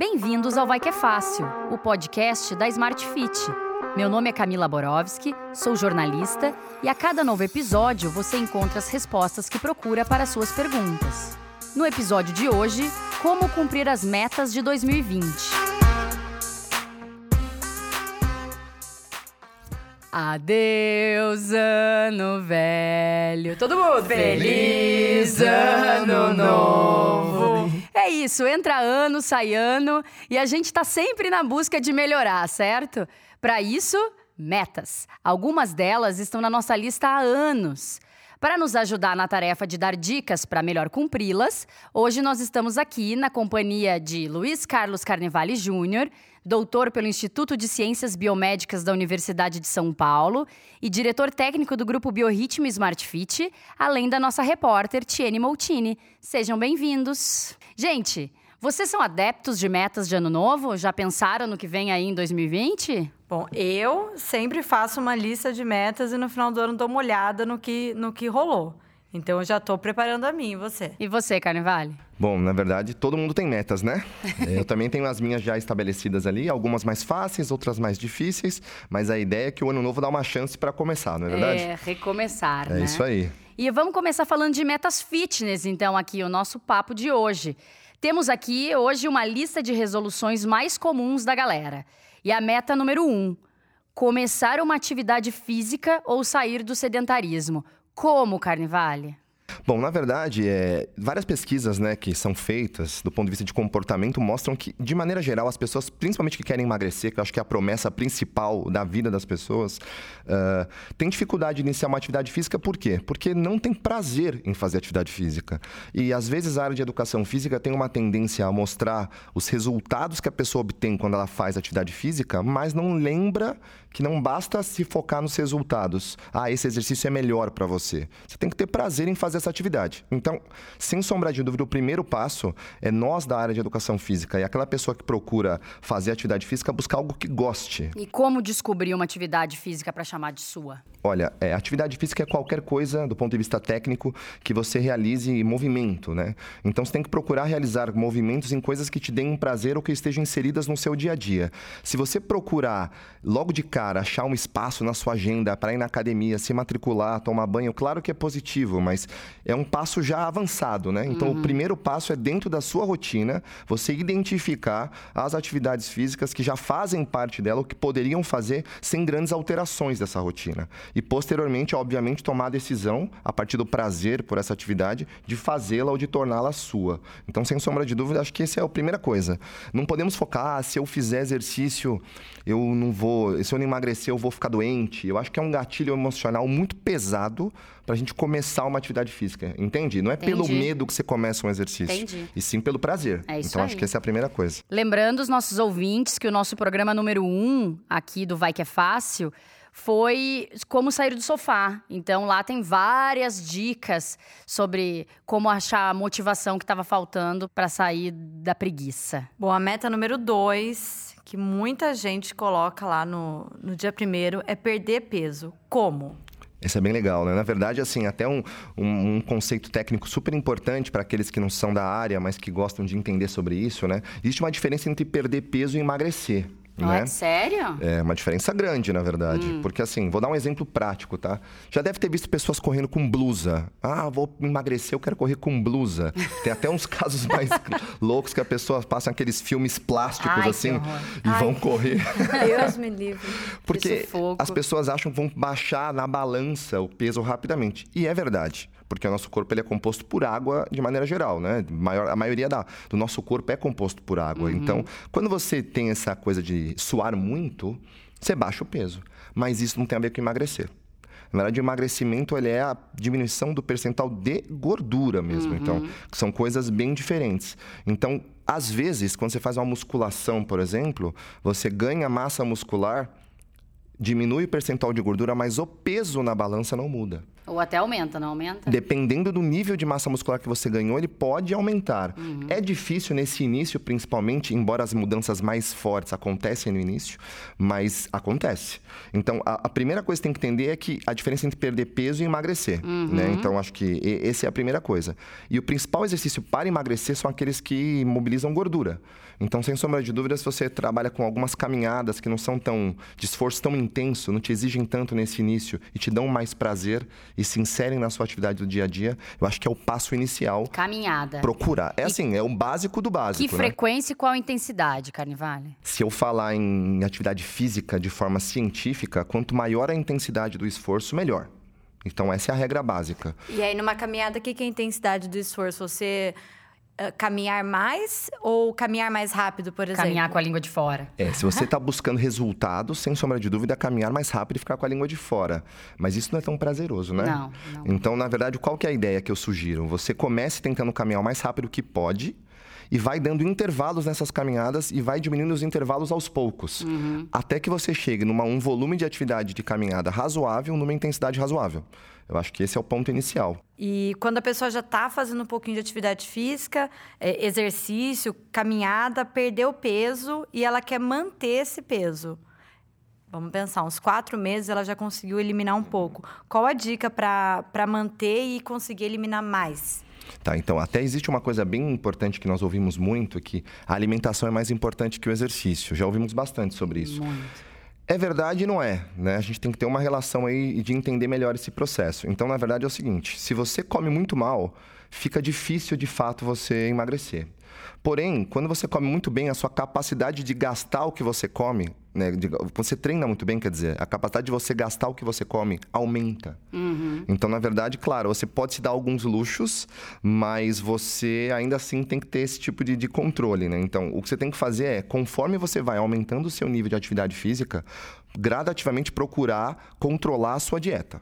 Bem-vindos ao Vai Que É Fácil, o podcast da Smart Fit. Meu nome é Camila Borowski, sou jornalista e a cada novo episódio você encontra as respostas que procura para suas perguntas. No episódio de hoje, como cumprir as metas de 2020. Adeus, ano velho. Todo mundo, feliz ano novo. É isso, entra ano, sai ano e a gente tá sempre na busca de melhorar, certo? Para isso, metas. Algumas delas estão na nossa lista há anos. Para nos ajudar na tarefa de dar dicas para melhor cumpri-las, hoje nós estamos aqui na companhia de Luiz Carlos Carnevale Júnior, doutor pelo Instituto de Ciências Biomédicas da Universidade de São Paulo e diretor técnico do grupo Biorritmo Smart Fit, além da nossa repórter Tiene Moutini. Sejam bem-vindos. Gente, vocês são adeptos de metas de ano novo? Já pensaram no que vem aí em 2020? Bom, eu sempre faço uma lista de metas e no final do ano dou uma olhada no que, no que rolou. Então eu já estou preparando a mim, e você? E você, Carnevale? Bom, na verdade, todo mundo tem metas, né? eu também tenho as minhas já estabelecidas ali, algumas mais fáceis, outras mais difíceis, mas a ideia é que o ano novo dá uma chance para começar, não é verdade? É, recomeçar, é né? É isso aí. E vamos começar falando de metas fitness, então, aqui, o nosso papo de hoje. Temos aqui hoje uma lista de resoluções mais comuns da galera. E a meta número um: começar uma atividade física ou sair do sedentarismo. Como, Carnevale? Bom, na verdade, é, várias pesquisas né, que são feitas do ponto de vista de comportamento mostram que, de maneira geral, as pessoas, principalmente que querem emagrecer, que eu acho que é a promessa principal da vida das pessoas, uh, têm dificuldade de iniciar uma atividade física. Por quê? Porque não tem prazer em fazer atividade física. E, às vezes, a área de educação física tem uma tendência a mostrar os resultados que a pessoa obtém quando ela faz atividade física, mas não lembra que não basta se focar nos resultados. Ah, esse exercício é melhor para você. Você tem que ter prazer em fazer essa atividade. Então, sem sombra de dúvida, o primeiro passo é nós da área de educação física e aquela pessoa que procura fazer atividade física buscar algo que goste. E como descobrir uma atividade física para chamar de sua? Olha, é, atividade física é qualquer coisa, do ponto de vista técnico, que você realize movimento, né? Então você tem que procurar realizar movimentos em coisas que te deem um prazer ou que estejam inseridas no seu dia a dia. Se você procurar, logo de cara, achar um espaço na sua agenda para ir na academia, se matricular, tomar banho, claro que é positivo, mas é um passo já avançado, né? Então uhum. o primeiro passo é dentro da sua rotina, você identificar as atividades físicas que já fazem parte dela, ou que poderiam fazer sem grandes alterações dessa rotina e posteriormente, obviamente, tomar a decisão, a partir do prazer por essa atividade, de fazê-la ou de torná-la sua. Então, sem sombra de dúvida, acho que essa é a primeira coisa. Não podemos focar, ah, se eu fizer exercício, eu não vou, se eu não emagrecer, eu vou ficar doente. Eu acho que é um gatilho emocional muito pesado para a gente começar uma atividade física, entende? Não é Entendi. pelo medo que você começa um exercício, Entendi. e sim pelo prazer. É então, aí. acho que essa é a primeira coisa. Lembrando os nossos ouvintes que o nosso programa número um aqui do Vai Que É Fácil foi como sair do sofá. Então lá tem várias dicas sobre como achar a motivação que estava faltando para sair da preguiça. Bom, a meta número dois, que muita gente coloca lá no, no dia primeiro, é perder peso. Como? Isso é bem legal, né? Na verdade, assim, até um, um, um conceito técnico super importante para aqueles que não são da área, mas que gostam de entender sobre isso, né? Existe uma diferença entre perder peso e emagrecer. Né? Sério? É uma diferença grande, na verdade. Hum. Porque assim, vou dar um exemplo prático, tá? Já deve ter visto pessoas correndo com blusa. Ah, vou emagrecer, eu quero correr com blusa. Tem até uns casos mais loucos que a pessoa passa aqueles filmes plásticos Ai, assim e Ai. vão correr. Deus me livre. Porque as pessoas acham que vão baixar na balança o peso rapidamente. E é verdade porque o nosso corpo ele é composto por água de maneira geral, né? Maior, a maioria da, do nosso corpo é composto por água. Uhum. Então, quando você tem essa coisa de suar muito, você baixa o peso. Mas isso não tem a ver com emagrecer. Na verdade, o emagrecimento ele é a diminuição do percentual de gordura mesmo. Então, uhum. Então, são coisas bem diferentes. Então, às vezes, quando você faz uma musculação, por exemplo, você ganha massa muscular, diminui o percentual de gordura, mas o peso na balança não muda. Ou até aumenta, não aumenta? Dependendo do nível de massa muscular que você ganhou, ele pode aumentar. Uhum. É difícil nesse início, principalmente, embora as mudanças mais fortes acontecem no início, mas acontece. Então, a, a primeira coisa que tem que entender é que a diferença entre perder peso e emagrecer. Uhum. Né? Então, acho que essa é a primeira coisa. E o principal exercício para emagrecer são aqueles que mobilizam gordura. Então, sem sombra de dúvida, se você trabalha com algumas caminhadas que não são tão de esforço tão intenso, não te exigem tanto nesse início e te dão mais prazer e se inserem na sua atividade do dia a dia, eu acho que é o passo inicial. Caminhada. Procurar. É e... assim, é o básico do básico. Que né? frequência e qual intensidade, Carnivale? Se eu falar em atividade física de forma científica, quanto maior a intensidade do esforço, melhor. Então, essa é a regra básica. E aí, numa caminhada, o que é a intensidade do esforço? Você caminhar mais ou caminhar mais rápido, por exemplo? Caminhar com a língua de fora. É, se você está buscando resultados, sem sombra de dúvida, caminhar mais rápido e ficar com a língua de fora. Mas isso não é tão prazeroso, né? Não, não. Então, na verdade, qual que é a ideia que eu sugiro? Você comece tentando caminhar o mais rápido que pode e vai dando intervalos nessas caminhadas e vai diminuindo os intervalos aos poucos. Uhum. Até que você chegue numa um volume de atividade de caminhada razoável, numa intensidade razoável. Eu acho que esse é o ponto inicial. E quando a pessoa já está fazendo um pouquinho de atividade física, é, exercício, caminhada, perdeu peso e ela quer manter esse peso. Vamos pensar, uns quatro meses ela já conseguiu eliminar um pouco. Qual a dica para manter e conseguir eliminar mais? Tá, então até existe uma coisa bem importante que nós ouvimos muito, que a alimentação é mais importante que o exercício. Já ouvimos bastante sobre isso. Muito. É verdade e não é, né? A gente tem que ter uma relação aí de entender melhor esse processo. Então, na verdade, é o seguinte: se você come muito mal, fica difícil de fato você emagrecer. Porém, quando você come muito bem, a sua capacidade de gastar o que você come, né, de, você treina muito bem, quer dizer, a capacidade de você gastar o que você come aumenta. Uhum. Então, na verdade, claro, você pode se dar alguns luxos, mas você ainda assim tem que ter esse tipo de, de controle, né? Então, o que você tem que fazer é, conforme você vai aumentando o seu nível de atividade física, gradativamente procurar controlar a sua dieta.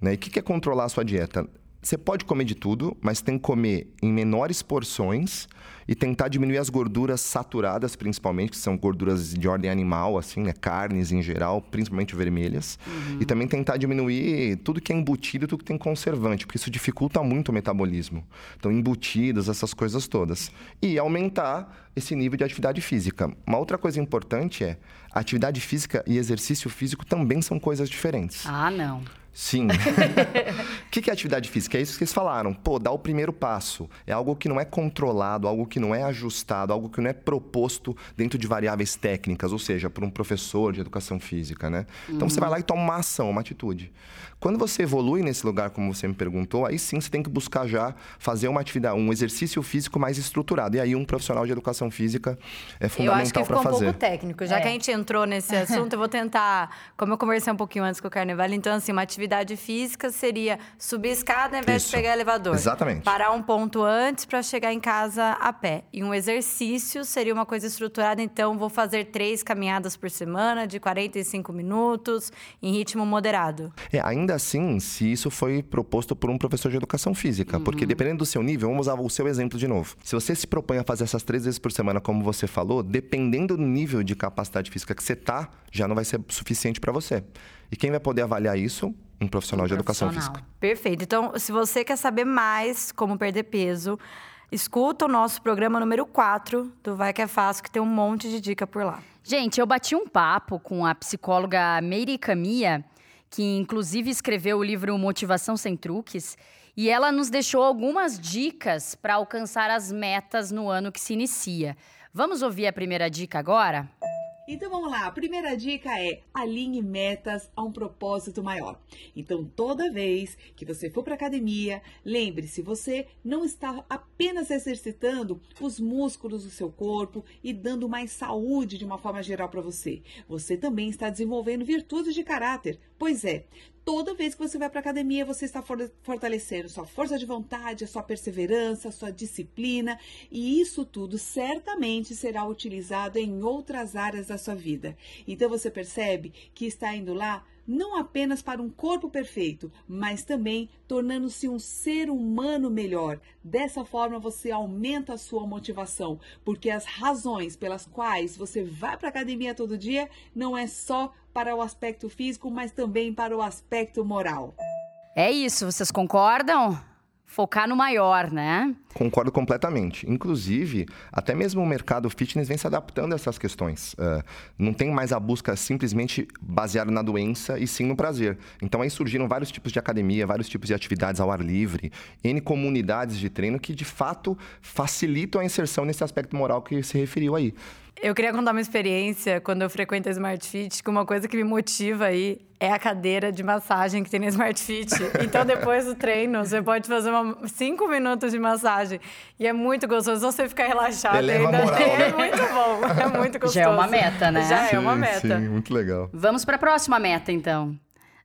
Né? E o que é controlar a sua dieta? Você pode comer de tudo, mas tem que comer em menores porções e tentar diminuir as gorduras saturadas, principalmente, que são gorduras de ordem animal, assim, né? Carnes em geral, principalmente vermelhas. Uhum. E também tentar diminuir tudo que é embutido, tudo que tem conservante, porque isso dificulta muito o metabolismo. Então, embutidos, essas coisas todas. E aumentar esse nível de atividade física. Uma outra coisa importante é, atividade física e exercício físico também são coisas diferentes. Ah, não. Sim. O que, que é atividade física? É isso que eles falaram. Pô, dá o primeiro passo. É algo que não é controlado, algo que não é ajustado, algo que não é proposto dentro de variáveis técnicas, ou seja, por um professor de educação física, né? Então uhum. você vai lá e toma uma ação, uma atitude. Quando você evolui nesse lugar, como você me perguntou, aí sim você tem que buscar já fazer uma atividade, um exercício físico mais estruturado. E aí um profissional de educação física é fundamental para fazer. Eu acho que ficou um pouco técnico. Já é. que a gente entrou nesse assunto, eu vou tentar, como eu conversei um pouquinho antes com o Carnaval, então assim, uma atividade física seria subir escada ao invés Isso. de pegar elevador. Exatamente. Parar um ponto antes para chegar em casa a pé. E um exercício seria uma coisa estruturada, então vou fazer três caminhadas por semana de 45 minutos em ritmo moderado. É, ainda ainda assim se isso foi proposto por um professor de educação física. Uhum. Porque dependendo do seu nível, vamos usar o seu exemplo de novo. Se você se propõe a fazer essas três vezes por semana, como você falou, dependendo do nível de capacidade física que você tá, já não vai ser suficiente para você. E quem vai poder avaliar isso? Um profissional um de profissional. educação física. Perfeito. Então, se você quer saber mais como perder peso, escuta o nosso programa número 4 do Vai Que É Fácil, que tem um monte de dica por lá. Gente, eu bati um papo com a psicóloga Meire Camia que inclusive escreveu o livro Motivação Sem Truques, e ela nos deixou algumas dicas para alcançar as metas no ano que se inicia. Vamos ouvir a primeira dica agora? Então vamos lá, a primeira dica é alinhe metas a um propósito maior. Então toda vez que você for para academia, lembre-se, você não está apenas exercitando os músculos do seu corpo e dando mais saúde de uma forma geral para você. Você também está desenvolvendo virtudes de caráter. Pois é, toda vez que você vai para academia, você está fortalecendo sua força de vontade, a sua perseverança, a sua disciplina, e isso tudo certamente será utilizado em outras áreas da sua vida. Então você percebe que está indo lá não apenas para um corpo perfeito, mas também tornando-se um ser humano melhor. Dessa forma você aumenta a sua motivação, porque as razões pelas quais você vai para a academia todo dia não é só para o aspecto físico, mas também para o aspecto moral. É isso, vocês concordam? Focar no maior, né? Concordo completamente. Inclusive, até mesmo o mercado fitness vem se adaptando a essas questões. Uh, não tem mais a busca simplesmente baseada na doença e sim no prazer. Então aí surgiram vários tipos de academia, vários tipos de atividades ao ar livre, N comunidades de treino que de fato facilitam a inserção nesse aspecto moral que se referiu aí. Eu queria contar uma experiência quando eu frequento a Smart Fit, que uma coisa que me motiva aí é a cadeira de massagem que tem na Smart Fit. Então, depois do treino, você pode fazer uma, cinco minutos de massagem. E é muito gostoso você ficar relaxado. Eleva ainda. Moral, é né? muito bom, é muito gostoso. Já é uma meta, né? Já sim, é uma meta. Sim, muito legal. Vamos para a próxima meta, então.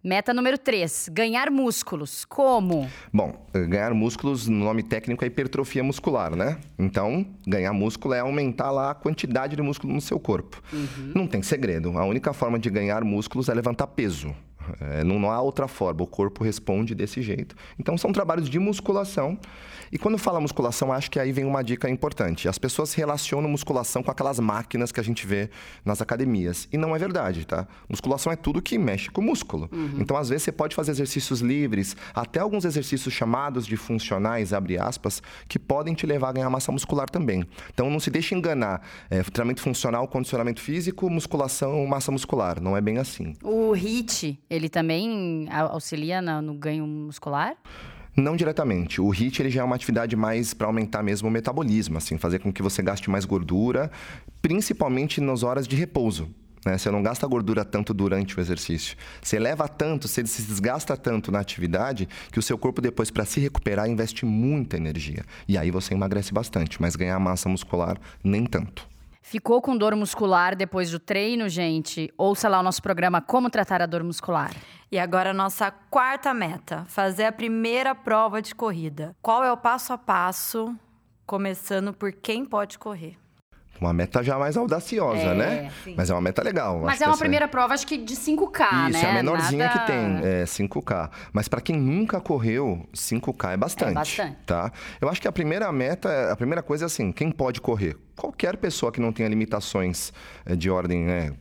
Meta número 3, ganhar músculos. Como? Bom, ganhar músculos, no nome técnico é hipertrofia muscular, né? Então, ganhar músculo é aumentar lá a quantidade de músculo no seu corpo. Uhum. Não tem segredo. A única forma de ganhar músculos é levantar peso. É, não, não há outra forma, o corpo responde desse jeito. Então, são trabalhos de musculação. E quando fala musculação, acho que aí vem uma dica importante. As pessoas relacionam musculação com aquelas máquinas que a gente vê nas academias. E não é verdade, tá? Musculação é tudo que mexe com o músculo. Uhum. Então, às vezes, você pode fazer exercícios livres, até alguns exercícios chamados de funcionais, abre aspas, que podem te levar a ganhar massa muscular também. Então, não se deixe enganar. É, treinamento funcional, condicionamento físico, musculação, massa muscular. Não é bem assim. O HIIT, ele também auxilia no ganho muscular? Não diretamente. O HIIT ele já é uma atividade mais para aumentar mesmo o metabolismo, assim, fazer com que você gaste mais gordura, principalmente nas horas de repouso. Né? Você não gasta gordura tanto durante o exercício. Você leva tanto, você se desgasta tanto na atividade que o seu corpo depois para se recuperar investe muita energia. E aí você emagrece bastante, mas ganhar massa muscular nem tanto. Ficou com dor muscular depois do treino, gente? Ouça lá o nosso programa Como Tratar a Dor Muscular. E agora nossa quarta meta: fazer a primeira prova de corrida. Qual é o passo a passo, começando por quem pode correr? Uma meta já mais audaciosa, é, né? Sim. Mas é uma meta legal. Mas é uma primeira prova, acho que de 5K, Isso, né? Isso, é a menorzinha Nada... que tem, é 5K. Mas para quem nunca correu, 5K é bastante. É bastante. Tá? Eu acho que a primeira meta, a primeira coisa é assim, quem pode correr? Qualquer pessoa que não tenha limitações é, de ordem, né?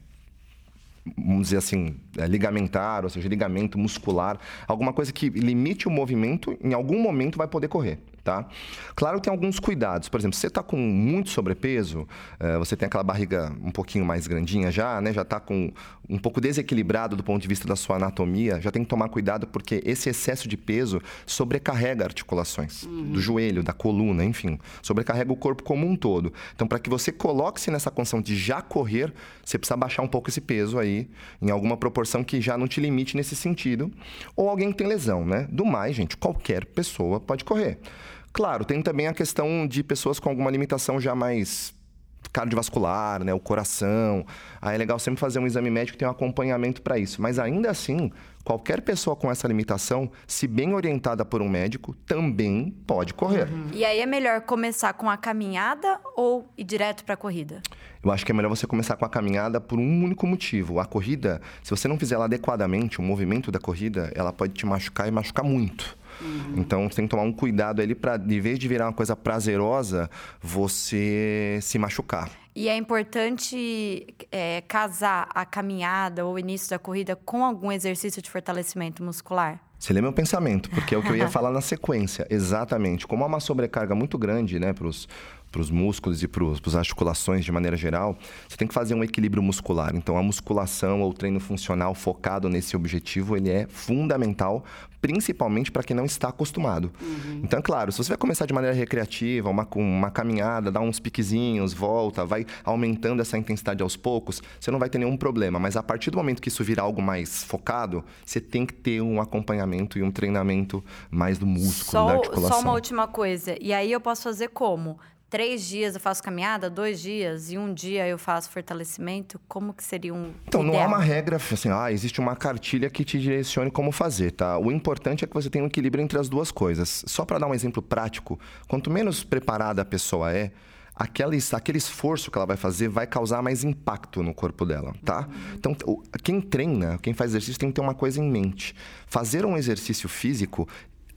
vamos dizer assim, é, ligamentar, ou seja, ligamento muscular, alguma coisa que limite o movimento, em algum momento vai poder correr tá? Claro que tem alguns cuidados. Por exemplo, se você está com muito sobrepeso, uh, você tem aquela barriga um pouquinho mais grandinha já, né? Já está com um pouco desequilibrado do ponto de vista da sua anatomia, já tem que tomar cuidado porque esse excesso de peso sobrecarrega articulações uhum. do joelho, da coluna, enfim, sobrecarrega o corpo como um todo. Então, para que você coloque-se nessa condição de já correr, você precisa baixar um pouco esse peso aí, em alguma proporção que já não te limite nesse sentido. Ou alguém que tem lesão, né? Do mais, gente, qualquer pessoa pode correr. Claro, tem também a questão de pessoas com alguma limitação já mais cardiovascular, né, o coração. Aí é legal sempre fazer um exame médico e ter um acompanhamento para isso. Mas ainda assim, qualquer pessoa com essa limitação, se bem orientada por um médico, também pode correr. Uhum. E aí é melhor começar com a caminhada ou ir direto para a corrida? Eu acho que é melhor você começar com a caminhada por um único motivo. A corrida, se você não fizer ela adequadamente, o movimento da corrida, ela pode te machucar e machucar muito. Uhum. Então você tem que tomar um cuidado ali para, de vez de virar uma coisa prazerosa, você se machucar. E é importante é, casar a caminhada ou o início da corrida com algum exercício de fortalecimento muscular? Você lê meu pensamento, porque é o que eu ia falar na sequência. Exatamente. Como há uma sobrecarga muito grande né, para os para os músculos e para as articulações de maneira geral, você tem que fazer um equilíbrio muscular. Então, a musculação ou treino funcional focado nesse objetivo, ele é fundamental, principalmente para quem não está acostumado. Uhum. Então, claro, se você vai começar de maneira recreativa, uma, uma caminhada, dar uns piquezinhos, volta, vai aumentando essa intensidade aos poucos, você não vai ter nenhum problema. Mas a partir do momento que isso virar algo mais focado, você tem que ter um acompanhamento e um treinamento mais do músculo, só, da articulação. Só uma última coisa. E aí eu posso fazer como? Três dias eu faço caminhada, dois dias e um dia eu faço fortalecimento, como que seria um Então, ideal? não há uma regra, assim, ah, existe uma cartilha que te direcione como fazer, tá? O importante é que você tenha um equilíbrio entre as duas coisas. Só para dar um exemplo prático, quanto menos preparada a pessoa é, aquele, aquele esforço que ela vai fazer vai causar mais impacto no corpo dela, tá? Então, quem treina, quem faz exercício tem que ter uma coisa em mente. Fazer um exercício físico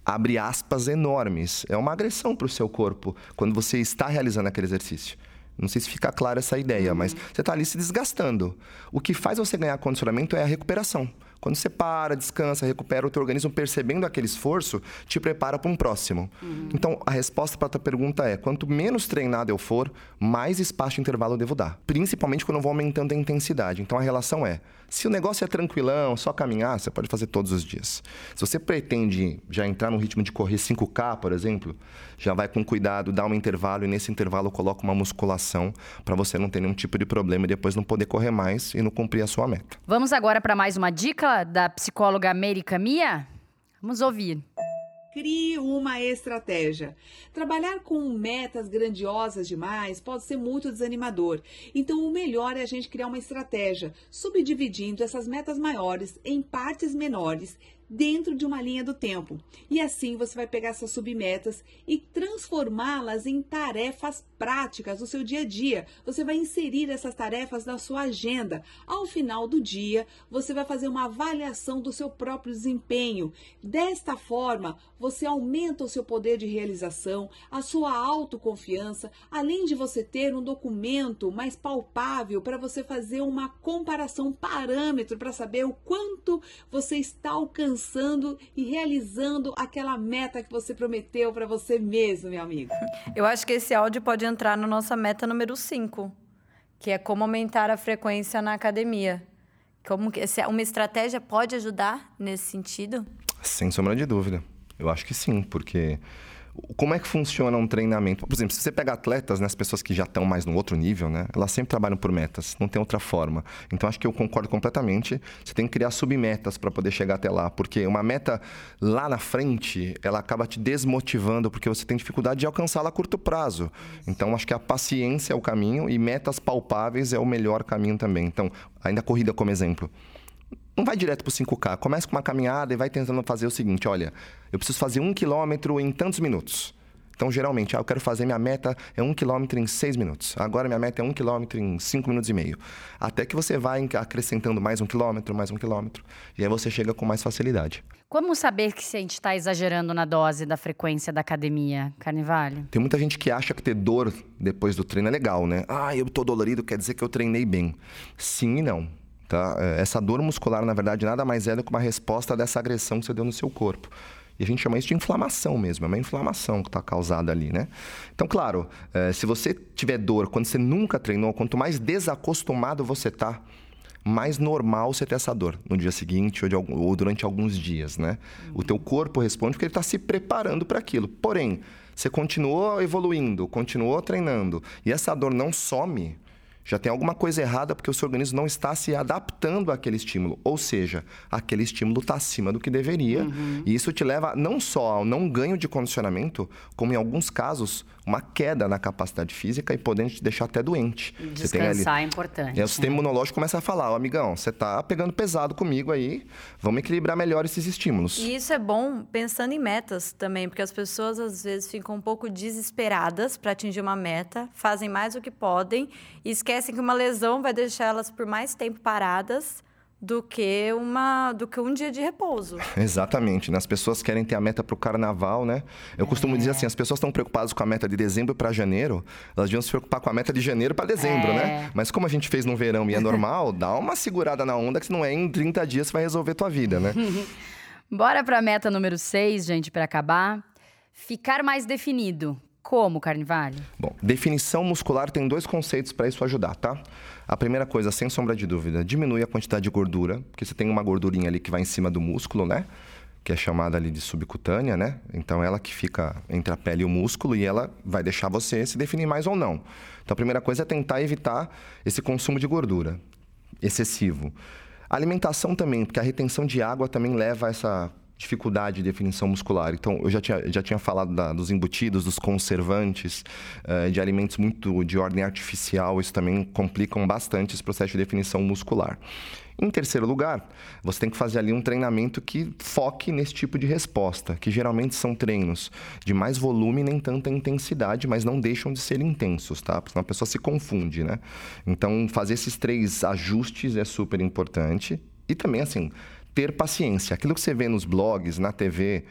abre aspas enormes. É uma agressão para o seu corpo quando você está realizando aquele exercício. Não sei se fica clara essa ideia, uhum. mas você está ali se desgastando. O que faz você ganhar condicionamento é a recuperação. Quando você para, descansa, recupera o teu organismo percebendo aquele esforço, te prepara para um próximo. Uhum. Então, a resposta para a tua pergunta é: quanto menos treinado eu for, mais espaço de intervalo eu devo dar. Principalmente quando eu vou aumentando a intensidade. Então, a relação é: se o negócio é tranquilão, só caminhar, você pode fazer todos os dias. Se você pretende já entrar no ritmo de correr 5K, por exemplo, já vai com cuidado, dá um intervalo e nesse intervalo coloca uma musculação para você não ter nenhum tipo de problema e depois não poder correr mais e não cumprir a sua meta. Vamos agora para mais uma dica da psicóloga América Mia? Vamos ouvir. Crie uma estratégia. Trabalhar com metas grandiosas demais pode ser muito desanimador. Então, o melhor é a gente criar uma estratégia, subdividindo essas metas maiores em partes menores dentro de uma linha do tempo. E assim você vai pegar essas submetas e transformá-las em tarefas práticas do seu dia a dia. Você vai inserir essas tarefas na sua agenda. Ao final do dia, você vai fazer uma avaliação do seu próprio desempenho. Desta forma, você aumenta o seu poder de realização, a sua autoconfiança, além de você ter um documento mais palpável para você fazer uma comparação parâmetro para saber o quanto você está alcançando alcançando e realizando aquela meta que você prometeu para você mesmo, meu amigo. Eu acho que esse áudio pode entrar na nossa meta número 5, que é como aumentar a frequência na academia. Como que uma estratégia pode ajudar nesse sentido? Sem sombra de dúvida. Eu acho que sim, porque como é que funciona um treinamento? Por exemplo, se você pega atletas, né, as pessoas que já estão mais no outro nível, né, elas sempre trabalham por metas, não tem outra forma. Então acho que eu concordo completamente. Você tem que criar submetas para poder chegar até lá, porque uma meta lá na frente, ela acaba te desmotivando porque você tem dificuldade de alcançá-la a curto prazo. Então acho que a paciência é o caminho e metas palpáveis é o melhor caminho também. Então, ainda a corrida como exemplo não vai direto para o 5K. Começa com uma caminhada e vai tentando fazer o seguinte: olha, eu preciso fazer um quilômetro em tantos minutos. Então, geralmente, ah, eu quero fazer minha meta é um quilômetro em seis minutos. Agora, minha meta é um quilômetro em cinco minutos e meio. Até que você vai acrescentando mais um quilômetro, mais um quilômetro. E aí você chega com mais facilidade. Como saber que a gente está exagerando na dose da frequência da academia, Carnivale? Tem muita gente que acha que ter dor depois do treino é legal, né? Ah, eu tô dolorido, quer dizer que eu treinei bem. Sim e não. Tá? É, essa dor muscular, na verdade, nada mais é do que uma resposta dessa agressão que você deu no seu corpo. E a gente chama isso de inflamação mesmo, é uma inflamação que está causada ali, né? Então, claro, é, se você tiver dor quando você nunca treinou, quanto mais desacostumado você está, mais normal você ter essa dor no dia seguinte ou, ou durante alguns dias, né? Uhum. O teu corpo responde porque ele está se preparando para aquilo. Porém, você continuou evoluindo, continuou treinando e essa dor não some, já tem alguma coisa errada porque o seu organismo não está se adaptando àquele estímulo. Ou seja, aquele estímulo está acima do que deveria. Uhum. E isso te leva não só ao não ganho de condicionamento, como em alguns casos, uma queda na capacidade física e podendo te deixar até doente. Descansar ali... é importante. E o sistema né? imunológico começa a falar, oh, amigão, você está pegando pesado comigo aí, vamos equilibrar melhor esses estímulos. E isso é bom pensando em metas também, porque as pessoas às vezes ficam um pouco desesperadas para atingir uma meta, fazem mais do que podem e esquecem que uma lesão vai deixar elas por mais tempo paradas do que uma do que um dia de repouso. Exatamente. Né? As pessoas querem ter a meta para o carnaval, né? Eu costumo é. dizer assim, as pessoas estão preocupadas com a meta de dezembro para janeiro, elas deviam se preocupar com a meta de janeiro para dezembro, né? é. né? Mas como a gente fez no verão e é normal, dá uma segurada na onda que se não é em 30 dias você vai resolver tua vida, né? Bora para a meta número 6, gente, para acabar. Ficar mais definido. Como, Carnivale? Bom, definição muscular tem dois conceitos para isso ajudar, tá? A primeira coisa, sem sombra de dúvida, diminui a quantidade de gordura, porque você tem uma gordurinha ali que vai em cima do músculo, né? Que é chamada ali de subcutânea, né? Então ela que fica entre a pele e o músculo e ela vai deixar você se definir mais ou não. Então a primeira coisa é tentar evitar esse consumo de gordura excessivo. Alimentação também, porque a retenção de água também leva a essa dificuldade de definição muscular. Então, eu já tinha, já tinha falado da, dos embutidos, dos conservantes, uh, de alimentos muito de ordem artificial, isso também complicam bastante esse processo de definição muscular. Em terceiro lugar, você tem que fazer ali um treinamento que foque nesse tipo de resposta, que geralmente são treinos de mais volume nem tanta intensidade, mas não deixam de ser intensos, tá? Porque senão a pessoa se confunde, né? Então, fazer esses três ajustes é super importante. E também, assim, ter paciência. Aquilo que você vê nos blogs, na TV,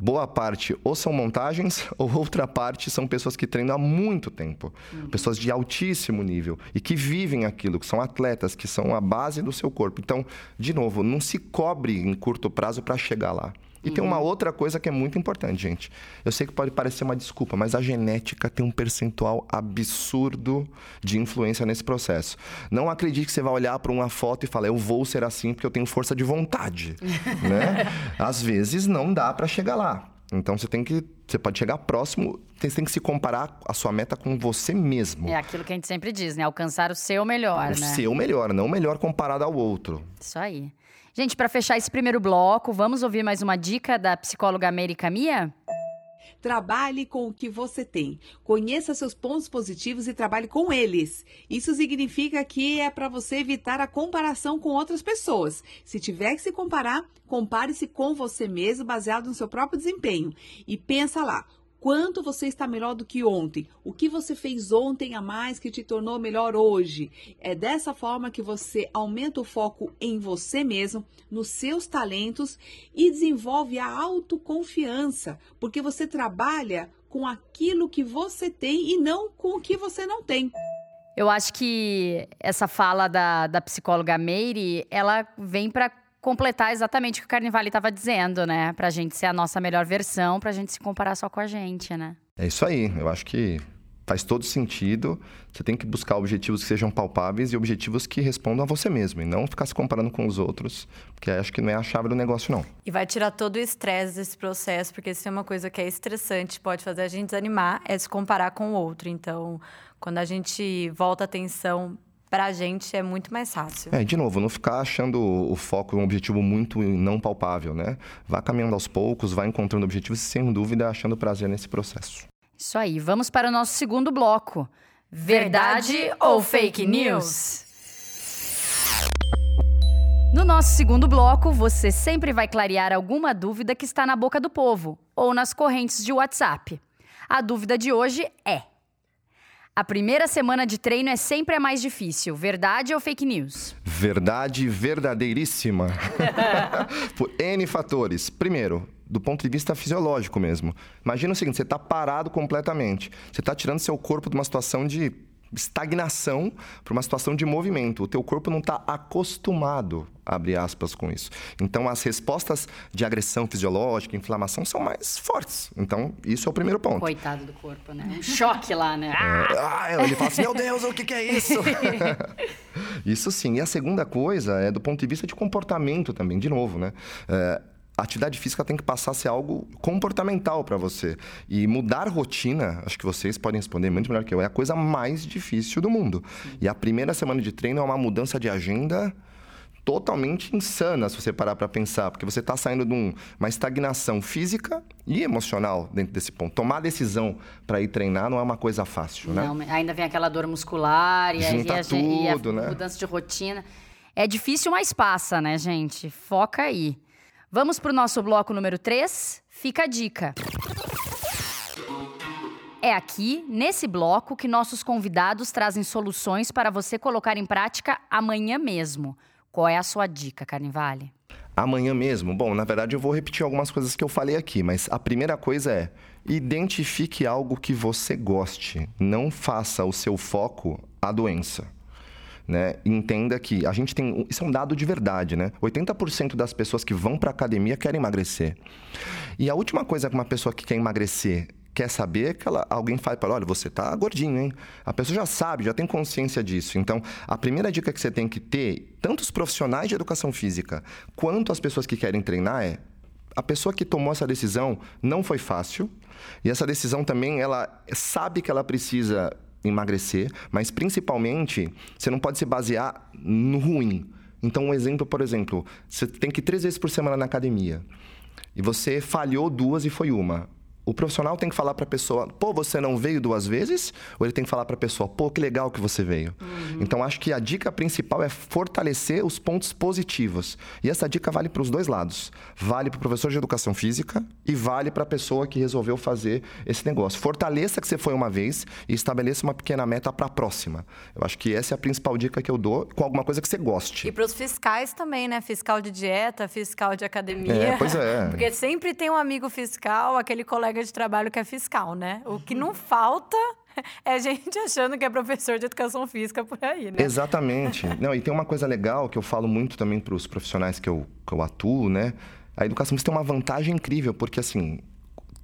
boa parte ou são montagens, ou outra parte são pessoas que treinam há muito tempo. Uhum. Pessoas de altíssimo nível e que vivem aquilo, que são atletas, que são a base do seu corpo. Então, de novo, não se cobre em curto prazo para chegar lá. E uhum. tem uma uhum. outra coisa que é muito importante, gente. Eu sei que pode parecer uma desculpa, mas a genética tem um percentual absurdo de influência nesse processo. Não acredite que você vai olhar para uma foto e falar, eu vou ser assim porque eu tenho força de vontade. né? Às vezes não dá para chegar lá. Então você tem que. Você pode chegar próximo, você tem que se comparar a sua meta com você mesmo. É aquilo que a gente sempre diz, né? Alcançar o seu melhor, o né? O seu melhor, não o melhor comparado ao outro. Isso aí. Gente, para fechar esse primeiro bloco, vamos ouvir mais uma dica da psicóloga América Mia? Trabalhe com o que você tem. Conheça seus pontos positivos e trabalhe com eles. Isso significa que é para você evitar a comparação com outras pessoas. Se tiver que se comparar, compare-se com você mesmo, baseado no seu próprio desempenho. E pensa lá, quanto você está melhor do que ontem, o que você fez ontem a mais que te tornou melhor hoje. É dessa forma que você aumenta o foco em você mesmo, nos seus talentos e desenvolve a autoconfiança, porque você trabalha com aquilo que você tem e não com o que você não tem. Eu acho que essa fala da, da psicóloga Meire, ela vem para completar exatamente o que o Carnivale estava dizendo, né? Pra gente ser a nossa melhor versão, pra gente se comparar só com a gente, né? É isso aí. Eu acho que faz todo sentido. Você tem que buscar objetivos que sejam palpáveis e objetivos que respondam a você mesmo. E não ficar se comparando com os outros, porque acho que não é a chave do negócio, não. E vai tirar todo o estresse desse processo, porque se é uma coisa que é estressante, pode fazer a gente desanimar, é se comparar com o outro. Então, quando a gente volta a atenção pra gente é muito mais fácil. É, de novo, não ficar achando o foco um objetivo muito não palpável, né? Vá caminhando aos poucos, vá encontrando objetivos e, sem dúvida, achando prazer nesse processo. Isso aí, vamos para o nosso segundo bloco. Verdade ou fake news? No nosso segundo bloco, você sempre vai clarear alguma dúvida que está na boca do povo ou nas correntes de WhatsApp. A dúvida de hoje é: a primeira semana de treino é sempre a mais difícil. Verdade ou fake news? Verdade verdadeiríssima. Por N fatores. Primeiro, do ponto de vista fisiológico mesmo. Imagina o seguinte: você está parado completamente. Você está tirando seu corpo de uma situação de estagnação para uma situação de movimento. O teu corpo não está acostumado, abre aspas, com isso. Então, as respostas de agressão fisiológica, inflamação, são mais fortes. Então, isso é o primeiro ponto. Coitado do corpo, né? Um choque lá, né? É, ah, ele fala assim, meu Deus, o que, que é isso? isso sim. E a segunda coisa é do ponto de vista de comportamento também, de novo, né? É, a atividade física tem que passar a ser algo comportamental para você. E mudar rotina, acho que vocês podem responder muito melhor que eu, é a coisa mais difícil do mundo. E a primeira semana de treino é uma mudança de agenda totalmente insana, se você parar para pensar, porque você está saindo de um, uma estagnação física e emocional dentro desse ponto. Tomar decisão para ir treinar não é uma coisa fácil, né? Não, ainda vem aquela dor muscular e, Junta a, e a, tudo, e a né? mudança de rotina. É difícil, mas passa, né, gente? Foca aí. Vamos para o nosso bloco número 3? Fica a dica. É aqui, nesse bloco, que nossos convidados trazem soluções para você colocar em prática amanhã mesmo. Qual é a sua dica, Carnivale? Amanhã mesmo? Bom, na verdade eu vou repetir algumas coisas que eu falei aqui, mas a primeira coisa é identifique algo que você goste. Não faça o seu foco a doença né, entenda que a gente tem. Isso é um dado de verdade, né? 80% das pessoas que vão para academia querem emagrecer. E a última coisa que uma pessoa que quer emagrecer quer saber é que ela, alguém fala para olha, você tá gordinho, hein? A pessoa já sabe, já tem consciência disso. Então, a primeira dica que você tem que ter, tanto os profissionais de educação física quanto as pessoas que querem treinar é a pessoa que tomou essa decisão não foi fácil. E essa decisão também, ela sabe que ela precisa emagrecer, mas principalmente você não pode se basear no ruim. Então, um exemplo, por exemplo, você tem que ir três vezes por semana na academia e você falhou duas e foi uma. O profissional tem que falar para a pessoa, pô, você não veio duas vezes? Ou ele tem que falar para a pessoa, pô, que legal que você veio. Uhum. Então, acho que a dica principal é fortalecer os pontos positivos. E essa dica vale para os dois lados. Vale para o professor de educação física e vale para a pessoa que resolveu fazer esse negócio. Fortaleça que você foi uma vez e estabeleça uma pequena meta para a próxima. Eu acho que essa é a principal dica que eu dou com alguma coisa que você goste. E para os fiscais também, né? Fiscal de dieta, fiscal de academia. É, pois é. Porque sempre tem um amigo fiscal, aquele colega colega de trabalho que é fiscal, né? O que não falta é gente achando que é professor de educação física por aí, né? Exatamente. Não, e tem uma coisa legal que eu falo muito também para os profissionais que eu, que eu atuo, né? A educação física tem uma vantagem incrível, porque assim,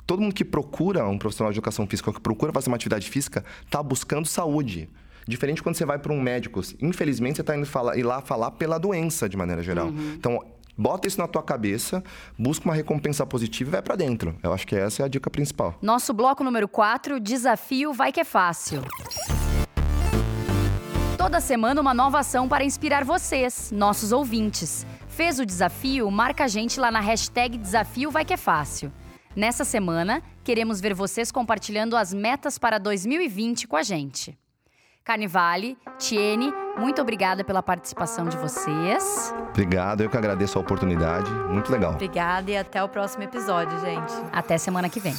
todo mundo que procura um profissional de educação física, que procura fazer uma atividade física, está buscando saúde. Diferente quando você vai para um médico. Infelizmente, você está indo falar, ir lá falar pela doença, de maneira geral. Uhum. Então, Bota isso na tua cabeça, busca uma recompensa positiva e vai para dentro. Eu acho que essa é a dica principal. Nosso bloco número 4, desafio vai que é fácil. Toda semana uma nova ação para inspirar vocês, nossos ouvintes. Fez o desafio? Marca a gente lá na hashtag Desafio Vai Que É Fácil. Nessa semana, queremos ver vocês compartilhando as metas para 2020 com a gente. Carnivale, Tiene, muito obrigada pela participação de vocês. Obrigado, eu que agradeço a oportunidade. Muito legal. Obrigada e até o próximo episódio, gente. Até semana que vem.